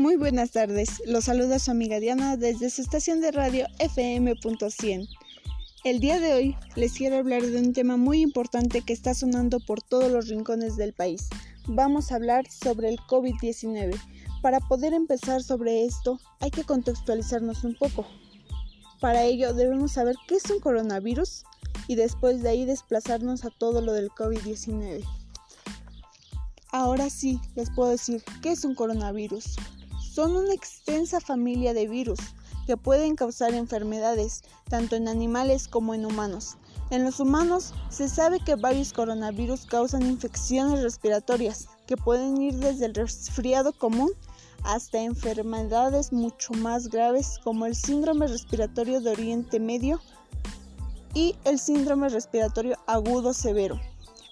Muy buenas tardes, los saluda su amiga Diana desde su estación de radio FM.100. El día de hoy les quiero hablar de un tema muy importante que está sonando por todos los rincones del país. Vamos a hablar sobre el COVID-19. Para poder empezar sobre esto hay que contextualizarnos un poco. Para ello debemos saber qué es un coronavirus y después de ahí desplazarnos a todo lo del COVID-19. Ahora sí, les puedo decir qué es un coronavirus. Son una extensa familia de virus que pueden causar enfermedades tanto en animales como en humanos. En los humanos se sabe que varios coronavirus causan infecciones respiratorias que pueden ir desde el resfriado común hasta enfermedades mucho más graves como el síndrome respiratorio de Oriente Medio y el síndrome respiratorio agudo severo.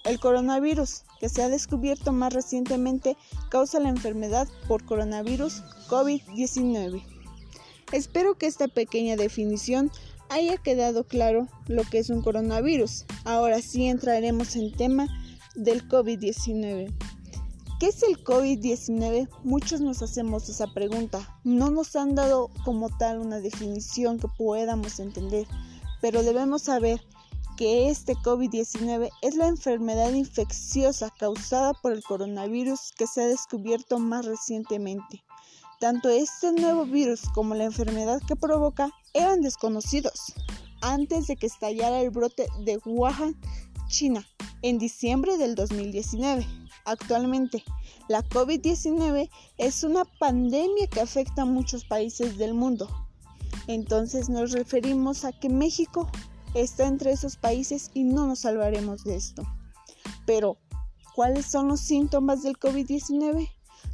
El coronavirus, que se ha descubierto más recientemente, causa la enfermedad por coronavirus COVID-19. Espero que esta pequeña definición haya quedado claro lo que es un coronavirus. Ahora sí entraremos en tema del COVID-19. ¿Qué es el COVID-19? Muchos nos hacemos esa pregunta. No nos han dado como tal una definición que podamos entender, pero debemos saber que este COVID-19 es la enfermedad infecciosa causada por el coronavirus que se ha descubierto más recientemente. Tanto este nuevo virus como la enfermedad que provoca eran desconocidos antes de que estallara el brote de Wuhan, China, en diciembre del 2019. Actualmente, la COVID-19 es una pandemia que afecta a muchos países del mundo. Entonces nos referimos a que México está entre esos países y no nos salvaremos de esto. Pero, ¿cuáles son los síntomas del COVID-19?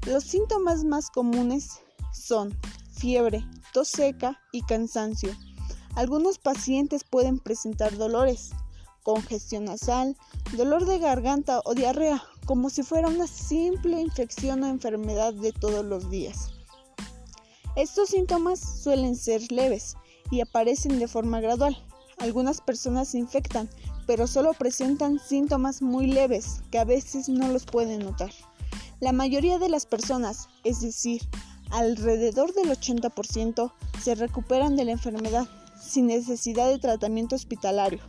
Los síntomas más comunes son fiebre, tos seca y cansancio. Algunos pacientes pueden presentar dolores, congestión nasal, dolor de garganta o diarrea, como si fuera una simple infección o enfermedad de todos los días. Estos síntomas suelen ser leves y aparecen de forma gradual, algunas personas se infectan, pero solo presentan síntomas muy leves que a veces no los pueden notar. La mayoría de las personas, es decir, alrededor del 80%, se recuperan de la enfermedad sin necesidad de tratamiento hospitalario.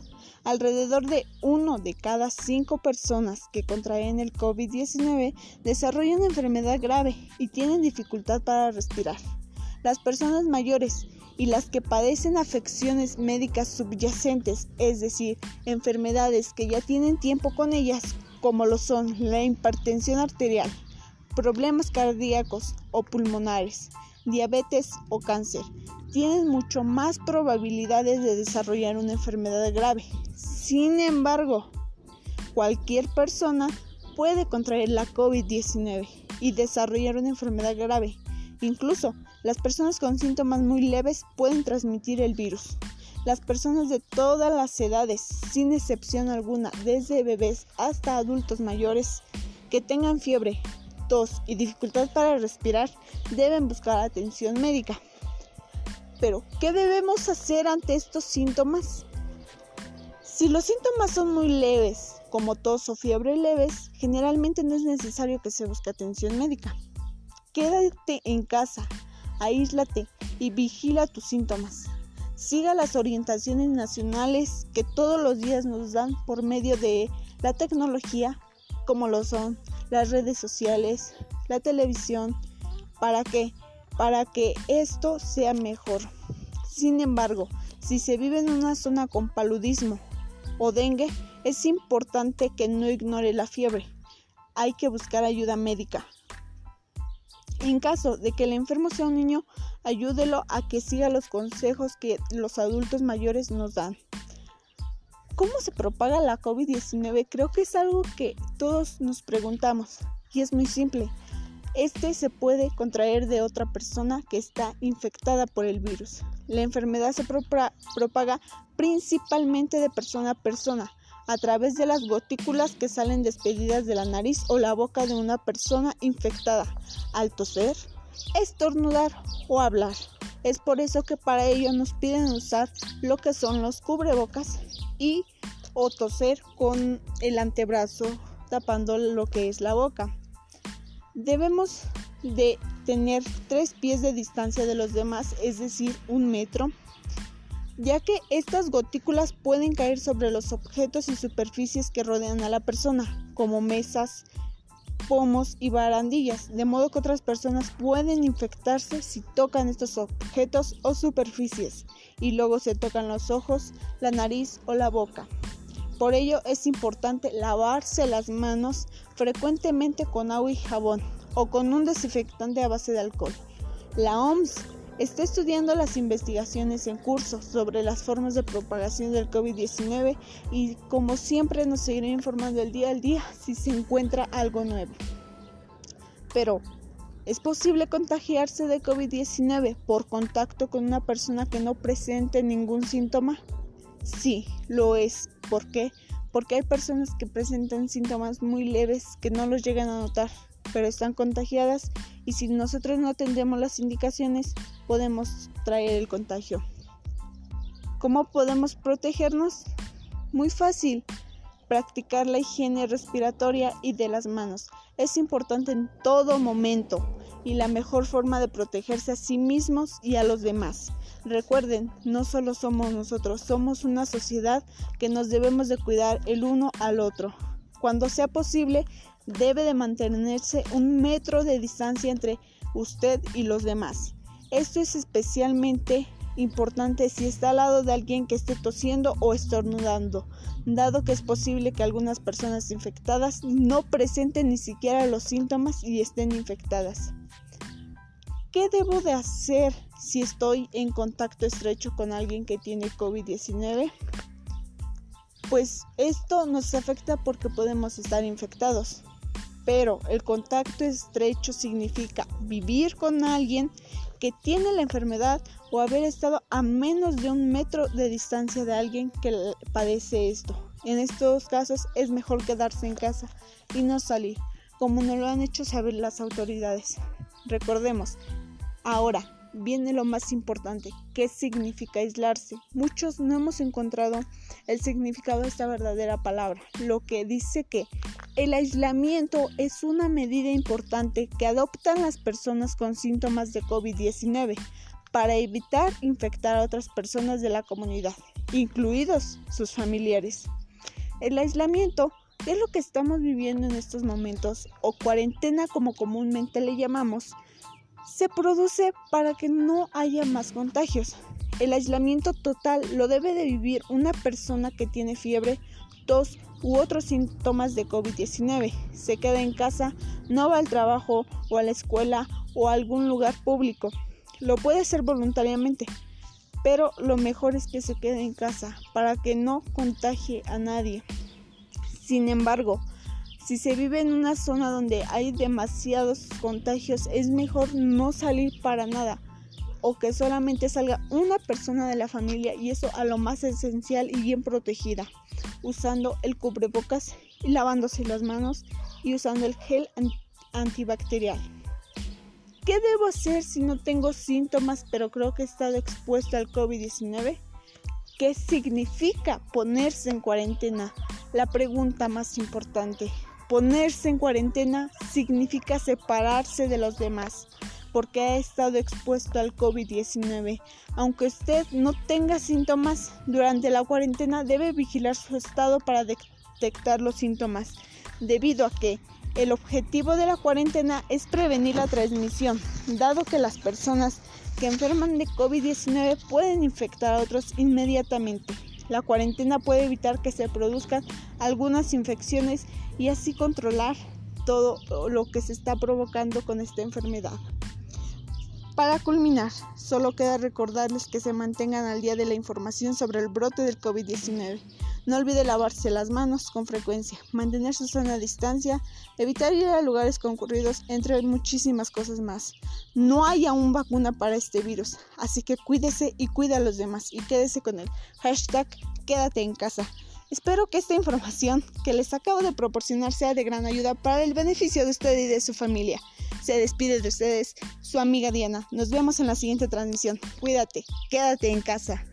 Alrededor de uno de cada cinco personas que contraen el COVID-19 desarrollan enfermedad grave y tienen dificultad para respirar. Las personas mayores y las que padecen afecciones médicas subyacentes, es decir, enfermedades que ya tienen tiempo con ellas, como lo son la hipertensión arterial, problemas cardíacos o pulmonares, diabetes o cáncer, tienen mucho más probabilidades de desarrollar una enfermedad grave. Sin embargo, cualquier persona puede contraer la COVID-19 y desarrollar una enfermedad grave. Incluso las personas con síntomas muy leves pueden transmitir el virus. Las personas de todas las edades, sin excepción alguna, desde bebés hasta adultos mayores, que tengan fiebre, tos y dificultad para respirar, deben buscar atención médica. Pero, ¿qué debemos hacer ante estos síntomas? Si los síntomas son muy leves, como tos o fiebre leves, generalmente no es necesario que se busque atención médica. Quédate en casa, aíslate y vigila tus síntomas. Siga las orientaciones nacionales que todos los días nos dan por medio de la tecnología, como lo son las redes sociales, la televisión, para que para que esto sea mejor. Sin embargo, si se vive en una zona con paludismo o dengue, es importante que no ignore la fiebre. Hay que buscar ayuda médica. En caso de que el enfermo sea un niño, ayúdelo a que siga los consejos que los adultos mayores nos dan. ¿Cómo se propaga la COVID-19? Creo que es algo que todos nos preguntamos y es muy simple. Este se puede contraer de otra persona que está infectada por el virus. La enfermedad se propaga principalmente de persona a persona a través de las gotículas que salen despedidas de la nariz o la boca de una persona infectada al toser, estornudar o hablar. Es por eso que para ello nos piden usar lo que son los cubrebocas y o toser con el antebrazo tapando lo que es la boca. Debemos de tener tres pies de distancia de los demás, es decir, un metro, ya que estas gotículas pueden caer sobre los objetos y superficies que rodean a la persona, como mesas, pomos y barandillas, de modo que otras personas pueden infectarse si tocan estos objetos o superficies y luego se tocan los ojos, la nariz o la boca. Por ello es importante lavarse las manos frecuentemente con agua y jabón o con un desinfectante a base de alcohol. La OMS está estudiando las investigaciones en curso sobre las formas de propagación del COVID-19 y como siempre nos seguirá informando el día al día si se encuentra algo nuevo. Pero, ¿es posible contagiarse de COVID-19 por contacto con una persona que no presente ningún síntoma? Sí, lo es. ¿Por qué? Porque hay personas que presentan síntomas muy leves que no los llegan a notar, pero están contagiadas y si nosotros no atendemos las indicaciones podemos traer el contagio. ¿Cómo podemos protegernos? Muy fácil. Practicar la higiene respiratoria y de las manos es importante en todo momento y la mejor forma de protegerse a sí mismos y a los demás. Recuerden, no solo somos nosotros, somos una sociedad que nos debemos de cuidar el uno al otro. Cuando sea posible, debe de mantenerse un metro de distancia entre usted y los demás. Esto es especialmente importante si está al lado de alguien que esté tosiendo o estornudando, dado que es posible que algunas personas infectadas no presenten ni siquiera los síntomas y estén infectadas. ¿Qué debo de hacer si estoy en contacto estrecho con alguien que tiene COVID-19? Pues esto nos afecta porque podemos estar infectados. Pero el contacto estrecho significa vivir con alguien que tiene la enfermedad o haber estado a menos de un metro de distancia de alguien que padece esto. En estos casos es mejor quedarse en casa y no salir, como nos lo han hecho saber las autoridades. Recordemos, ahora viene lo más importante, ¿qué significa aislarse? Muchos no hemos encontrado el significado de esta verdadera palabra, lo que dice que el aislamiento es una medida importante que adoptan las personas con síntomas de COVID-19 para evitar infectar a otras personas de la comunidad, incluidos sus familiares. El aislamiento es lo que estamos viviendo en estos momentos, o cuarentena como comúnmente le llamamos, se produce para que no haya más contagios. El aislamiento total lo debe de vivir una persona que tiene fiebre, tos u otros síntomas de COVID-19. Se queda en casa, no va al trabajo o a la escuela o a algún lugar público. Lo puede hacer voluntariamente, pero lo mejor es que se quede en casa para que no contagie a nadie. Sin embargo, si se vive en una zona donde hay demasiados contagios, es mejor no salir para nada o que solamente salga una persona de la familia y eso a lo más esencial y bien protegida, usando el cubrebocas y lavándose las manos y usando el gel antibacterial. ¿Qué debo hacer si no tengo síntomas pero creo que he estado expuesto al COVID-19? ¿Qué significa ponerse en cuarentena? La pregunta más importante. Ponerse en cuarentena significa separarse de los demás porque ha estado expuesto al COVID-19. Aunque usted no tenga síntomas, durante la cuarentena debe vigilar su estado para detectar los síntomas, debido a que el objetivo de la cuarentena es prevenir la transmisión, dado que las personas que enferman de COVID-19 pueden infectar a otros inmediatamente. La cuarentena puede evitar que se produzcan algunas infecciones y así controlar todo lo que se está provocando con esta enfermedad. Para culminar, solo queda recordarles que se mantengan al día de la información sobre el brote del COVID-19. No olvide lavarse las manos con frecuencia, mantener su sana distancia, evitar ir a lugares concurridos, entre muchísimas cosas más. No hay aún vacuna para este virus, así que cuídese y cuida a los demás y quédese con el hashtag quédate en casa. Espero que esta información que les acabo de proporcionar sea de gran ayuda para el beneficio de usted y de su familia. Se despide de ustedes su amiga Diana. Nos vemos en la siguiente transmisión. Cuídate, quédate en casa.